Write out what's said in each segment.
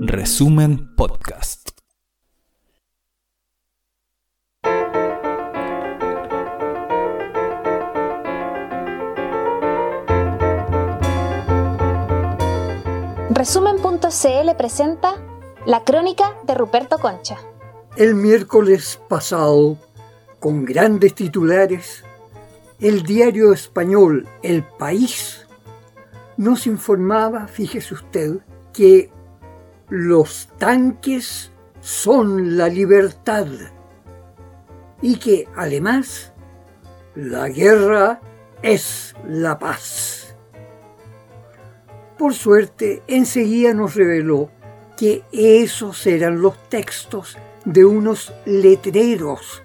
Resumen Podcast. Resumen.cl presenta la crónica de Ruperto Concha. El miércoles pasado, con grandes titulares, el diario español El País nos informaba, fíjese usted, que los tanques son la libertad y que además la guerra es la paz. Por suerte, enseguida nos reveló que esos eran los textos de unos letreros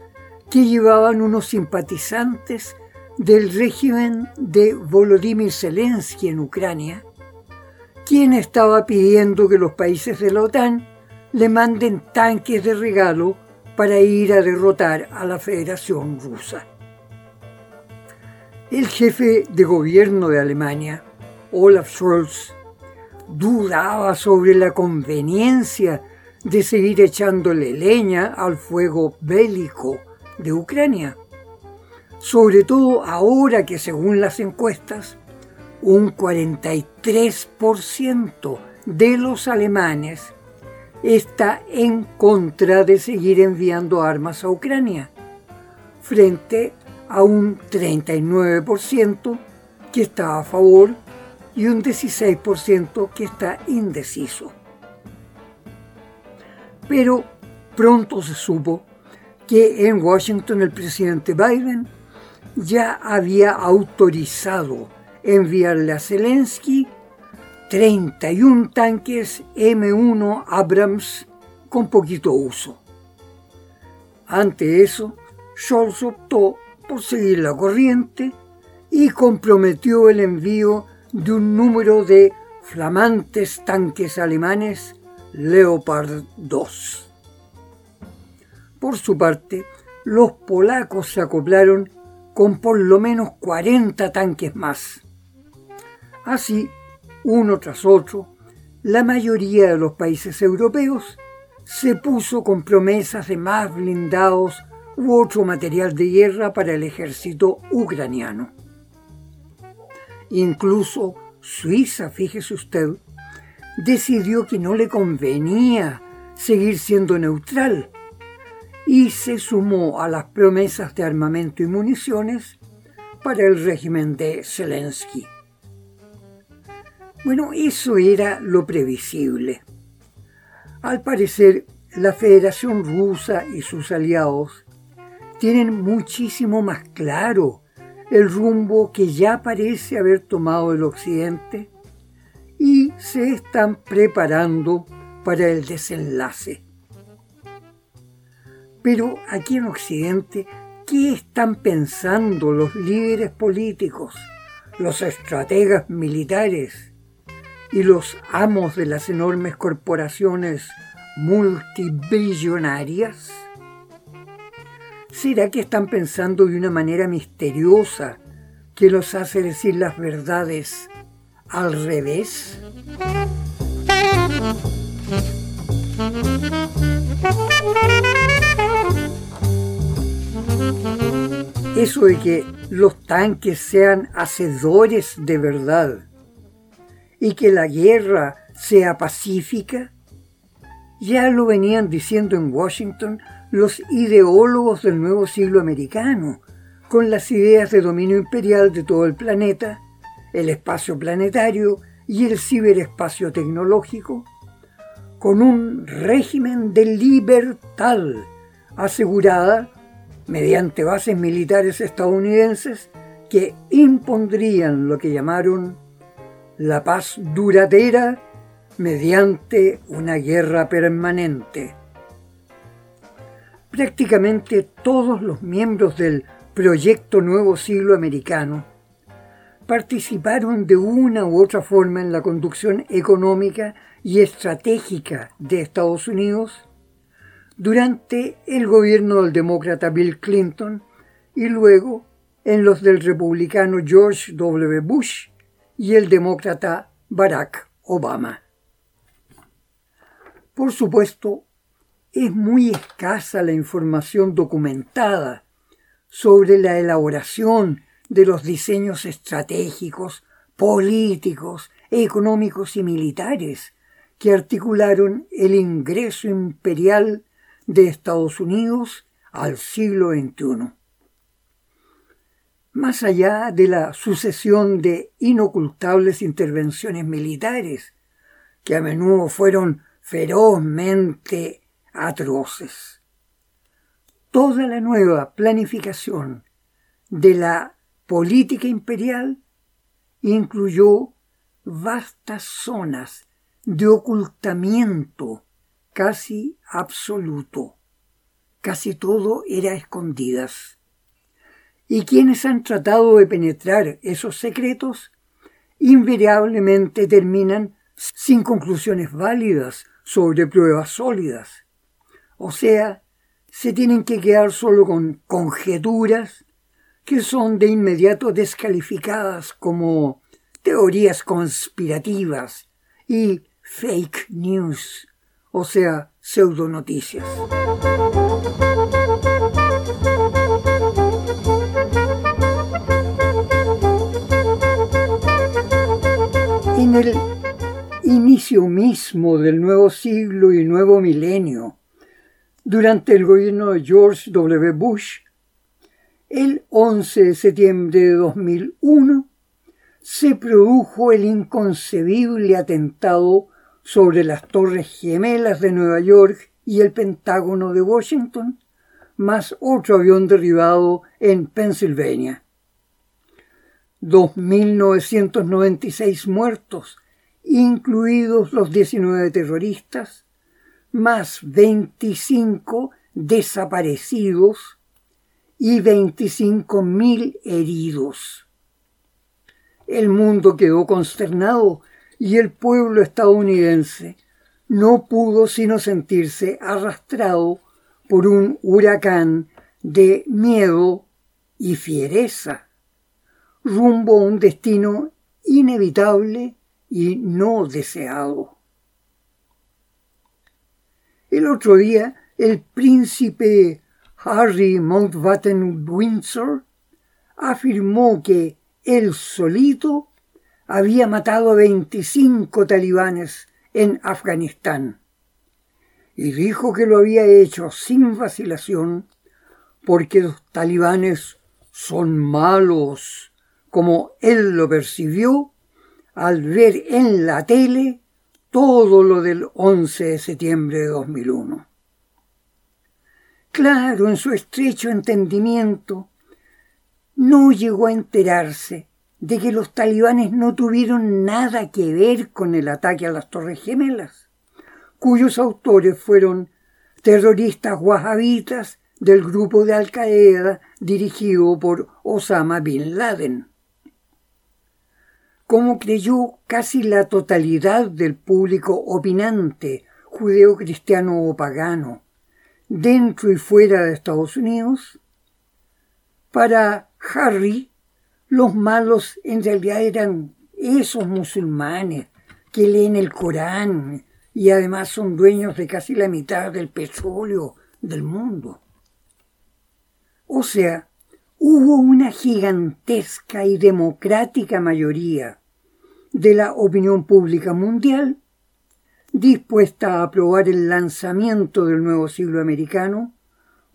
que llevaban unos simpatizantes del régimen de Volodymyr Zelensky en Ucrania, quien estaba pidiendo que los países de la OTAN le manden tanques de regalo para ir a derrotar a la Federación Rusa. El jefe de gobierno de Alemania, Olaf Scholz, dudaba sobre la conveniencia de seguir echándole leña al fuego bélico de Ucrania sobre todo ahora que según las encuestas, un 43% de los alemanes está en contra de seguir enviando armas a Ucrania, frente a un 39% que está a favor y un 16% que está indeciso. Pero pronto se supo que en Washington el presidente Biden ya había autorizado enviarle a Zelensky 31 tanques M1 Abrams con poquito uso. Ante eso, Scholz optó por seguir la corriente y comprometió el envío de un número de flamantes tanques alemanes Leopard 2. Por su parte, los polacos se acoplaron con por lo menos 40 tanques más. Así, uno tras otro, la mayoría de los países europeos se puso con promesas de más blindados u otro material de guerra para el ejército ucraniano. Incluso Suiza, fíjese usted, decidió que no le convenía seguir siendo neutral y se sumó a las promesas de armamento y municiones para el régimen de Zelensky. Bueno, eso era lo previsible. Al parecer, la Federación Rusa y sus aliados tienen muchísimo más claro el rumbo que ya parece haber tomado el Occidente y se están preparando para el desenlace. Pero aquí en Occidente, ¿qué están pensando los líderes políticos, los estrategas militares y los amos de las enormes corporaciones multibillonarias? ¿Será que están pensando de una manera misteriosa que los hace decir las verdades al revés? Eso de que los tanques sean hacedores de verdad y que la guerra sea pacífica, ya lo venían diciendo en Washington los ideólogos del nuevo siglo americano, con las ideas de dominio imperial de todo el planeta, el espacio planetario y el ciberespacio tecnológico, con un régimen de libertad asegurada mediante bases militares estadounidenses que impondrían lo que llamaron la paz duradera mediante una guerra permanente. Prácticamente todos los miembros del Proyecto Nuevo Siglo Americano participaron de una u otra forma en la conducción económica y estratégica de Estados Unidos durante el gobierno del demócrata Bill Clinton y luego en los del republicano George W. Bush y el demócrata Barack Obama. Por supuesto, es muy escasa la información documentada sobre la elaboración de los diseños estratégicos, políticos, económicos y militares que articularon el ingreso imperial de Estados Unidos al siglo XXI. Más allá de la sucesión de inocultables intervenciones militares, que a menudo fueron ferozmente atroces. Toda la nueva planificación de la política imperial incluyó vastas zonas de ocultamiento casi absoluto. Casi todo era escondidas. Y quienes han tratado de penetrar esos secretos invariablemente terminan sin conclusiones válidas sobre pruebas sólidas. O sea, se tienen que quedar solo con conjeturas que son de inmediato descalificadas como teorías conspirativas y fake news, o sea, pseudonoticias. En el inicio mismo del nuevo siglo y nuevo milenio, durante el gobierno de George W. Bush, el 11 de septiembre de 2001, se produjo el inconcebible atentado sobre las Torres Gemelas de Nueva York y el Pentágono de Washington, más otro avión derribado en Pensilvania. 2.996 muertos, incluidos los 19 terroristas, más 25 desaparecidos y 25.000 heridos. El mundo quedó consternado y el pueblo estadounidense no pudo sino sentirse arrastrado por un huracán de miedo y fiereza, rumbo a un destino inevitable y no deseado. El otro día, el príncipe Harry Mountbatten Windsor afirmó que él solito había matado a 25 talibanes en Afganistán y dijo que lo había hecho sin vacilación porque los talibanes son malos, como él lo percibió al ver en la tele todo lo del 11 de septiembre de 2001. Claro, en su estrecho entendimiento, no llegó a enterarse de que los talibanes no tuvieron nada que ver con el ataque a las Torres Gemelas, cuyos autores fueron terroristas wahhabitas del grupo de Al Qaeda dirigido por Osama Bin Laden. Como creyó casi la totalidad del público opinante judeo-cristiano o pagano, dentro y fuera de Estados Unidos, para Harry los malos en realidad eran esos musulmanes que leen el Corán y además son dueños de casi la mitad del petróleo del mundo. O sea, hubo una gigantesca y democrática mayoría de la opinión pública mundial dispuesta a aprobar el lanzamiento del nuevo siglo americano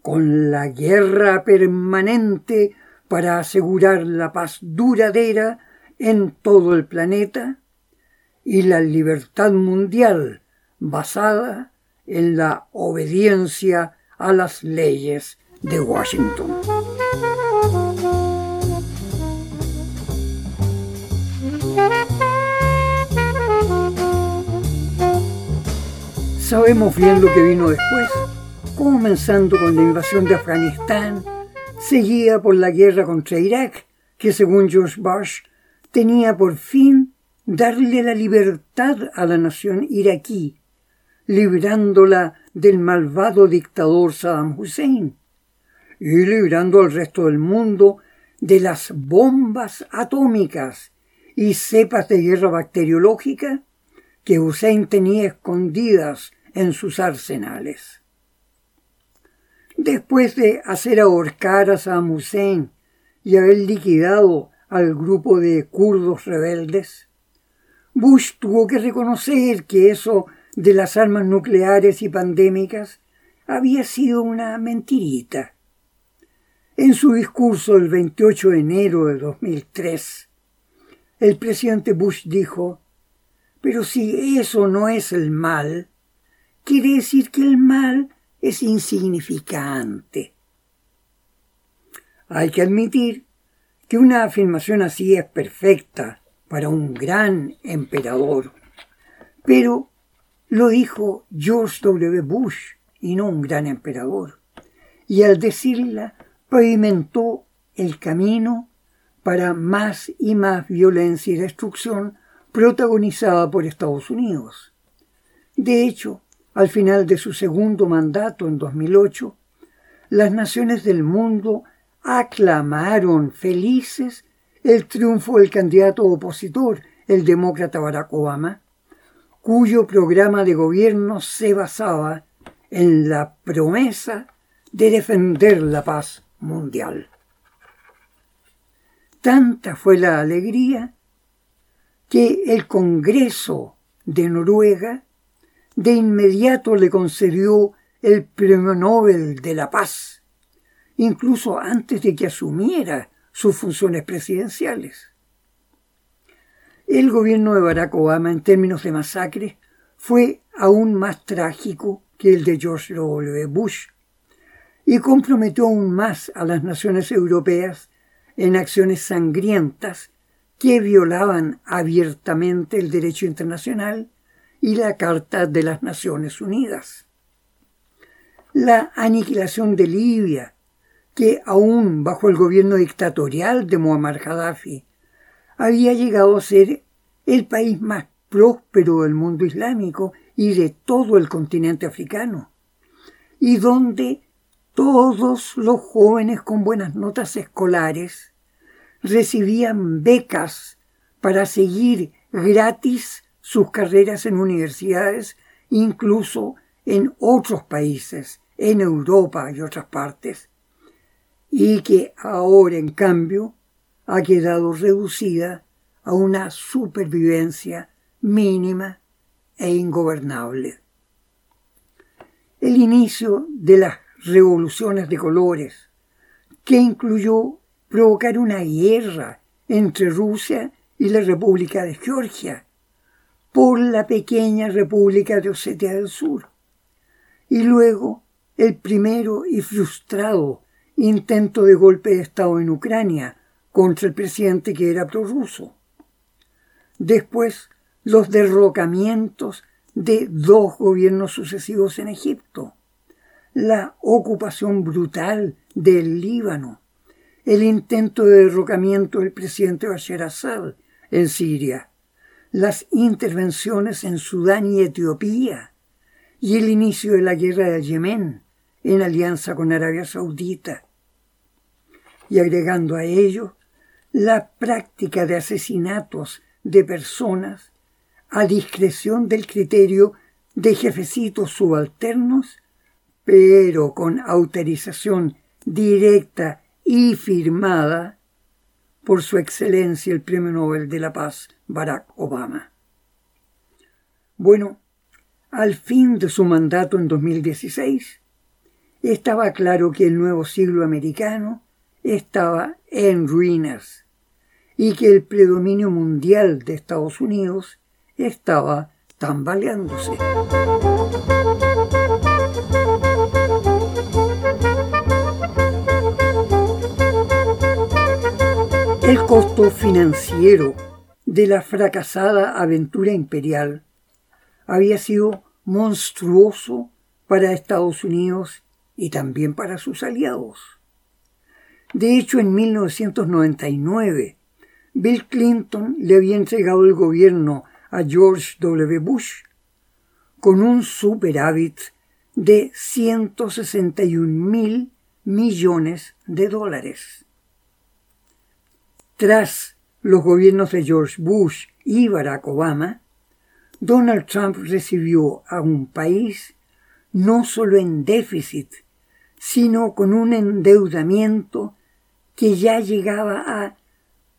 con la guerra permanente para asegurar la paz duradera en todo el planeta y la libertad mundial basada en la obediencia a las leyes de Washington. Sabemos bien lo que vino después, comenzando con la invasión de Afganistán, seguida por la guerra contra Irak, que según George Bush tenía por fin darle la libertad a la nación iraquí, librándola del malvado dictador Saddam Hussein y librando al resto del mundo de las bombas atómicas y cepas de guerra bacteriológica que Hussein tenía escondidas en sus arsenales. Después de hacer ahorcar a Saddam Hussein y haber liquidado al grupo de kurdos rebeldes, Bush tuvo que reconocer que eso de las armas nucleares y pandémicas había sido una mentirita. En su discurso del 28 de enero de 2003, el presidente Bush dijo, pero si eso no es el mal, quiere decir que el mal es insignificante. Hay que admitir que una afirmación así es perfecta para un gran emperador, pero lo dijo George W. Bush y no un gran emperador, y al decirla pavimentó el camino para más y más violencia y destrucción protagonizada por Estados Unidos. De hecho, al final de su segundo mandato en 2008, las naciones del mundo aclamaron felices el triunfo del candidato opositor, el demócrata Barack Obama, cuyo programa de gobierno se basaba en la promesa de defender la paz mundial. Tanta fue la alegría que el Congreso de Noruega de inmediato le concedió el Premio Nobel de la Paz, incluso antes de que asumiera sus funciones presidenciales. El gobierno de Barack Obama en términos de masacre fue aún más trágico que el de George W. Bush y comprometió aún más a las naciones europeas en acciones sangrientas que violaban abiertamente el derecho internacional y la Carta de las Naciones Unidas. La aniquilación de Libia, que aún bajo el gobierno dictatorial de Muammar Gaddafi había llegado a ser el país más próspero del mundo islámico y de todo el continente africano, y donde todos los jóvenes con buenas notas escolares recibían becas para seguir gratis sus carreras en universidades, incluso en otros países, en Europa y otras partes, y que ahora, en cambio, ha quedado reducida a una supervivencia mínima e ingobernable. El inicio de las revoluciones de colores, que incluyó provocar una guerra entre Rusia y la República de Georgia, por la pequeña República de Osetia del Sur. Y luego el primero y frustrado intento de golpe de Estado en Ucrania contra el presidente que era prorruso. Después los derrocamientos de dos gobiernos sucesivos en Egipto, la ocupación brutal del Líbano, el intento de derrocamiento del presidente Bashar Assad en Siria, las intervenciones en Sudán y Etiopía y el inicio de la guerra de Yemen en alianza con Arabia Saudita. Y agregando a ello la práctica de asesinatos de personas a discreción del criterio de jefecitos subalternos, pero con autorización directa y firmada por su excelencia el Premio Nobel de la Paz, Barack Obama. Bueno, al fin de su mandato en 2016, estaba claro que el nuevo siglo americano estaba en ruinas y que el predominio mundial de Estados Unidos estaba tambaleándose. El costo financiero de la fracasada aventura imperial había sido monstruoso para Estados Unidos y también para sus aliados. De hecho, en 1999, Bill Clinton le había entregado el gobierno a George W. Bush con un superávit de 161 mil millones de dólares. Tras los gobiernos de George Bush y Barack Obama, Donald Trump recibió a un país no solo en déficit, sino con un endeudamiento que ya llegaba a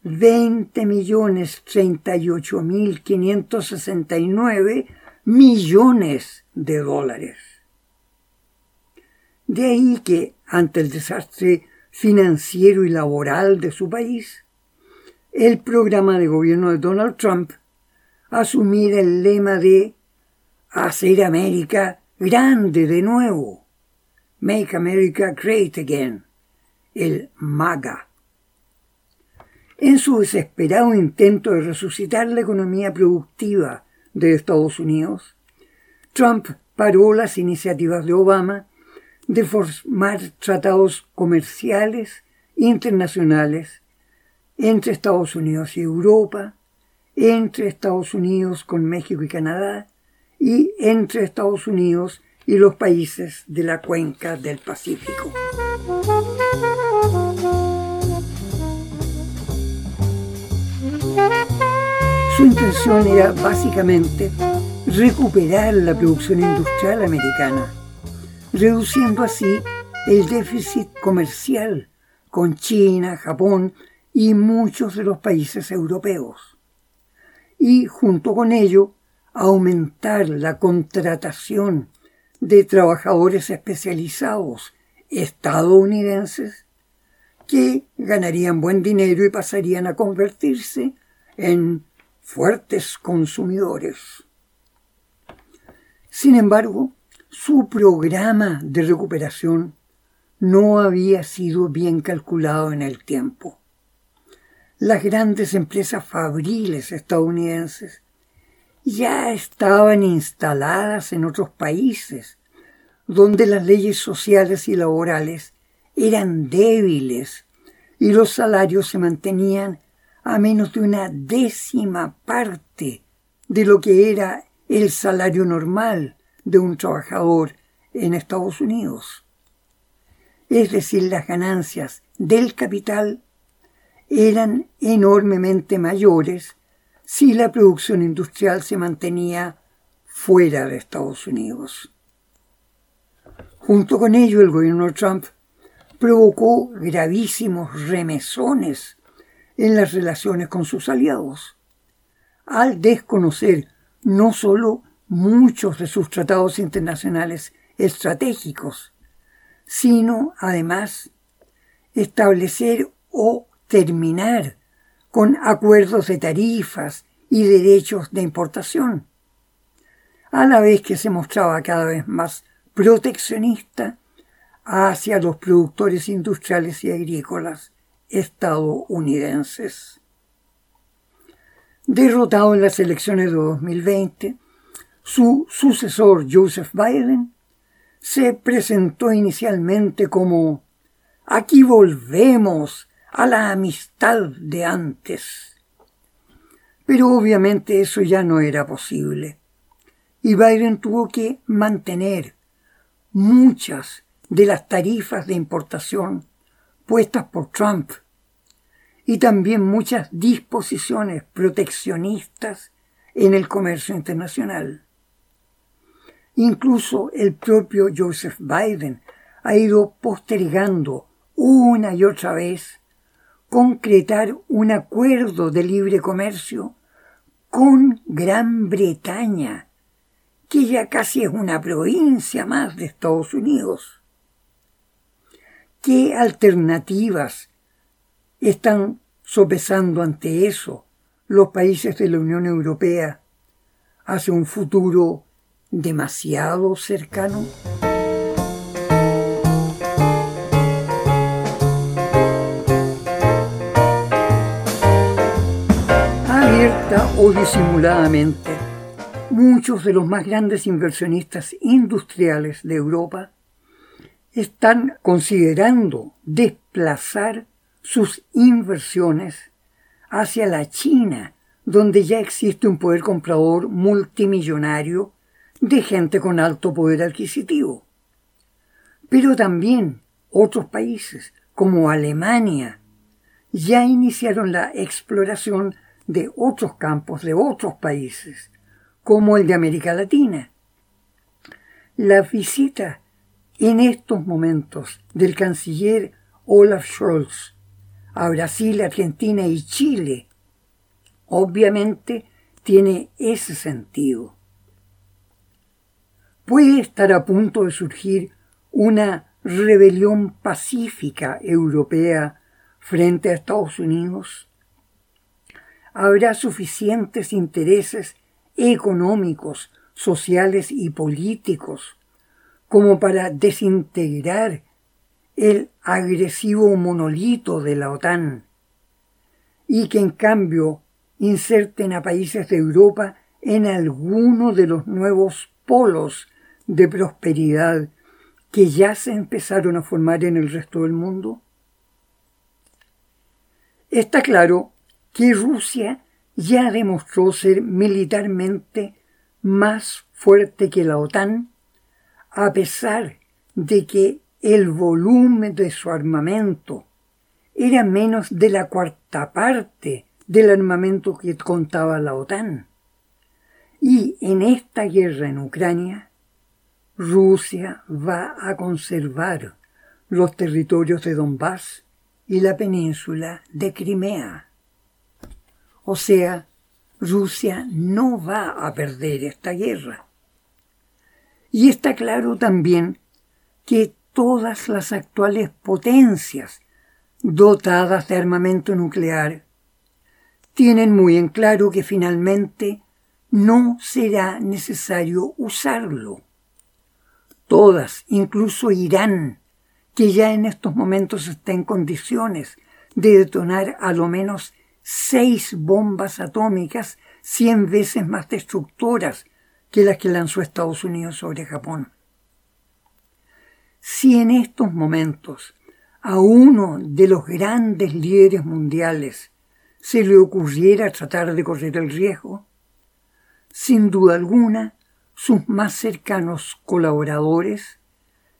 20 millones 38 mil 569 millones de dólares. De ahí que, ante el desastre financiero y laboral de su país, el programa de gobierno de Donald Trump asumir el lema de hacer América grande de nuevo, Make America Great Again, el MAGA. En su desesperado intento de resucitar la economía productiva de Estados Unidos, Trump paró las iniciativas de Obama de formar tratados comerciales internacionales entre Estados Unidos y Europa, entre Estados Unidos con México y Canadá y entre Estados Unidos y los países de la cuenca del Pacífico. Su intención era básicamente recuperar la producción industrial americana reduciendo así el déficit comercial con China, Japón y muchos de los países europeos. Y junto con ello, aumentar la contratación de trabajadores especializados estadounidenses que ganarían buen dinero y pasarían a convertirse en fuertes consumidores. Sin embargo, su programa de recuperación no había sido bien calculado en el tiempo. Las grandes empresas fabriles estadounidenses ya estaban instaladas en otros países, donde las leyes sociales y laborales eran débiles y los salarios se mantenían a menos de una décima parte de lo que era el salario normal de un trabajador en Estados Unidos. Es decir, las ganancias del capital eran enormemente mayores si la producción industrial se mantenía fuera de Estados Unidos. Junto con ello, el gobierno de Trump provocó gravísimos remesones en las relaciones con sus aliados, al desconocer no solo muchos de sus tratados internacionales estratégicos, sino además establecer o terminar con acuerdos de tarifas y derechos de importación, a la vez que se mostraba cada vez más proteccionista hacia los productores industriales y agrícolas estadounidenses. Derrotado en las elecciones de 2020, su sucesor, Joseph Biden, se presentó inicialmente como aquí volvemos a la amistad de antes. Pero obviamente eso ya no era posible. Y Biden tuvo que mantener muchas de las tarifas de importación puestas por Trump y también muchas disposiciones proteccionistas en el comercio internacional. Incluso el propio Joseph Biden ha ido postergando una y otra vez concretar un acuerdo de libre comercio con Gran Bretaña, que ya casi es una provincia más de Estados Unidos. ¿Qué alternativas están sopesando ante eso los países de la Unión Europea hacia un futuro demasiado cercano? O disimuladamente, muchos de los más grandes inversionistas industriales de Europa están considerando desplazar sus inversiones hacia la China, donde ya existe un poder comprador multimillonario de gente con alto poder adquisitivo. Pero también otros países, como Alemania, ya iniciaron la exploración de otros campos de otros países, como el de América Latina. La visita en estos momentos del canciller Olaf Scholz a Brasil, Argentina y Chile obviamente tiene ese sentido. Puede estar a punto de surgir una rebelión pacífica europea frente a Estados Unidos? ¿Habrá suficientes intereses económicos, sociales y políticos como para desintegrar el agresivo monolito de la OTAN y que en cambio inserten a países de Europa en alguno de los nuevos polos de prosperidad que ya se empezaron a formar en el resto del mundo? Está claro que Rusia ya demostró ser militarmente más fuerte que la OTAN, a pesar de que el volumen de su armamento era menos de la cuarta parte del armamento que contaba la OTAN. Y en esta guerra en Ucrania, Rusia va a conservar los territorios de Donbass y la península de Crimea. O sea, Rusia no va a perder esta guerra. Y está claro también que todas las actuales potencias dotadas de armamento nuclear tienen muy en claro que finalmente no será necesario usarlo todas, incluso Irán, que ya en estos momentos está en condiciones de detonar a lo menos seis bombas atómicas cien veces más destructoras que las que lanzó Estados Unidos sobre Japón. Si en estos momentos a uno de los grandes líderes mundiales se le ocurriera tratar de correr el riesgo, sin duda alguna sus más cercanos colaboradores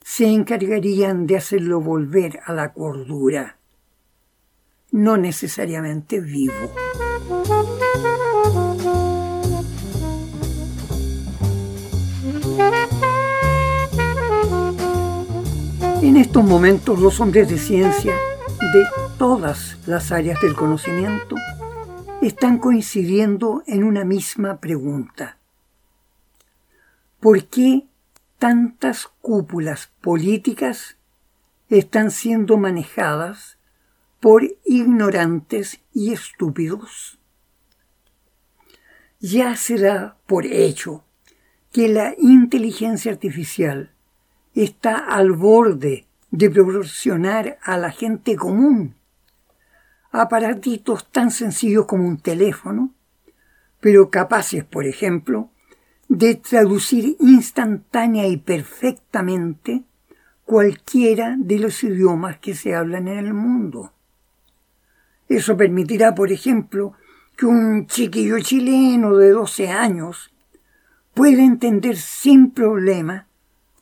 se encargarían de hacerlo volver a la cordura, no necesariamente vivo. En estos momentos los hombres de ciencia de todas las áreas del conocimiento están coincidiendo en una misma pregunta. ¿Por qué tantas cúpulas políticas están siendo manejadas por ignorantes y estúpidos? Ya se da por hecho que la inteligencia artificial está al borde de proporcionar a la gente común aparatitos tan sencillos como un teléfono, pero capaces, por ejemplo, de traducir instantánea y perfectamente cualquiera de los idiomas que se hablan en el mundo. Eso permitirá, por ejemplo, que un chiquillo chileno de 12 años pueda entender sin problema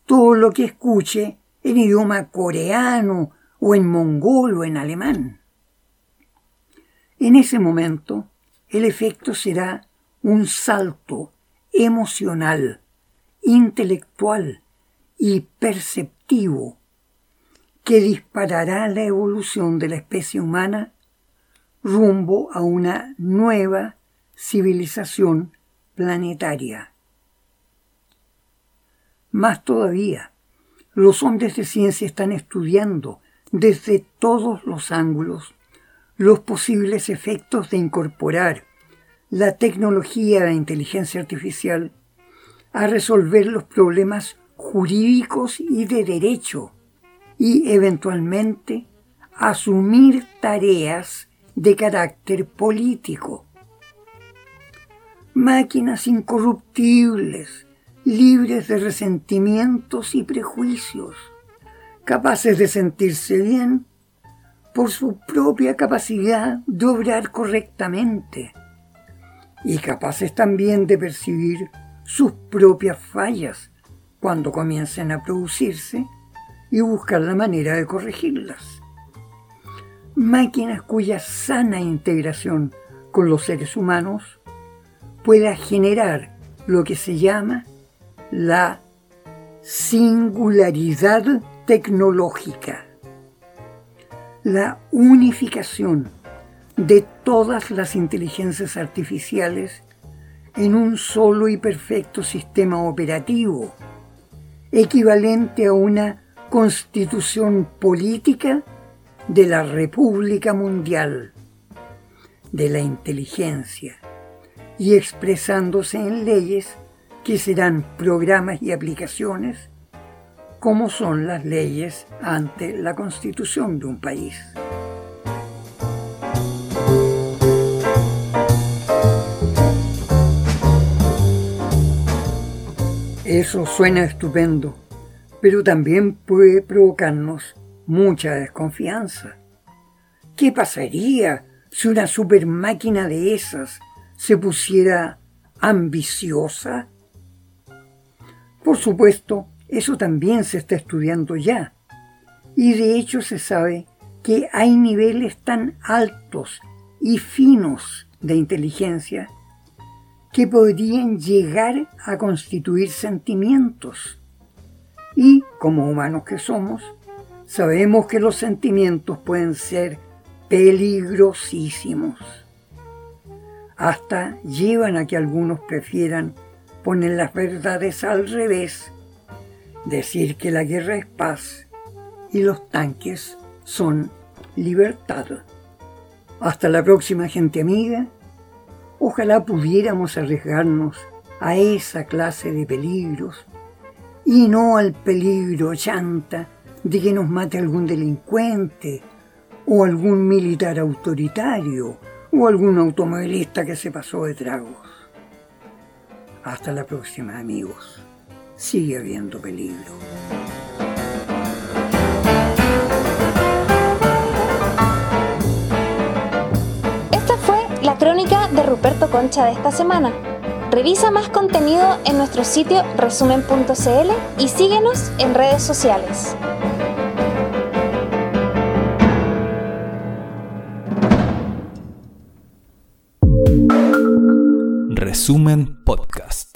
todo lo que escuche en idioma coreano o en mongol o en alemán. En ese momento, el efecto será un salto emocional, intelectual y perceptivo que disparará la evolución de la especie humana rumbo a una nueva civilización planetaria. Más todavía, los hombres de ciencia están estudiando desde todos los ángulos los posibles efectos de incorporar la tecnología de inteligencia artificial a resolver los problemas jurídicos y de derecho y eventualmente asumir tareas de carácter político. Máquinas incorruptibles, libres de resentimientos y prejuicios, capaces de sentirse bien por su propia capacidad de obrar correctamente y capaces también de percibir sus propias fallas cuando comiencen a producirse y buscar la manera de corregirlas. Máquinas cuya sana integración con los seres humanos pueda generar lo que se llama la singularidad tecnológica, la unificación de todas las inteligencias artificiales en un solo y perfecto sistema operativo, equivalente a una constitución política de la República Mundial, de la inteligencia, y expresándose en leyes que serán programas y aplicaciones como son las leyes ante la constitución de un país. Eso suena estupendo, pero también puede provocarnos mucha desconfianza. ¿Qué pasaría si una super máquina de esas se pusiera ambiciosa? Por supuesto, eso también se está estudiando ya. Y de hecho se sabe que hay niveles tan altos y finos de inteligencia que podrían llegar a constituir sentimientos. Y, como humanos que somos, sabemos que los sentimientos pueden ser peligrosísimos. Hasta llevan a que algunos prefieran poner las verdades al revés, decir que la guerra es paz y los tanques son libertad. Hasta la próxima gente amiga Ojalá pudiéramos arriesgarnos a esa clase de peligros y no al peligro chanta de que nos mate algún delincuente o algún militar autoritario o algún automovilista que se pasó de tragos. Hasta la próxima amigos. Sigue habiendo peligro. crónica de Ruperto Concha de esta semana. Revisa más contenido en nuestro sitio resumen.cl y síguenos en redes sociales. Resumen Podcast.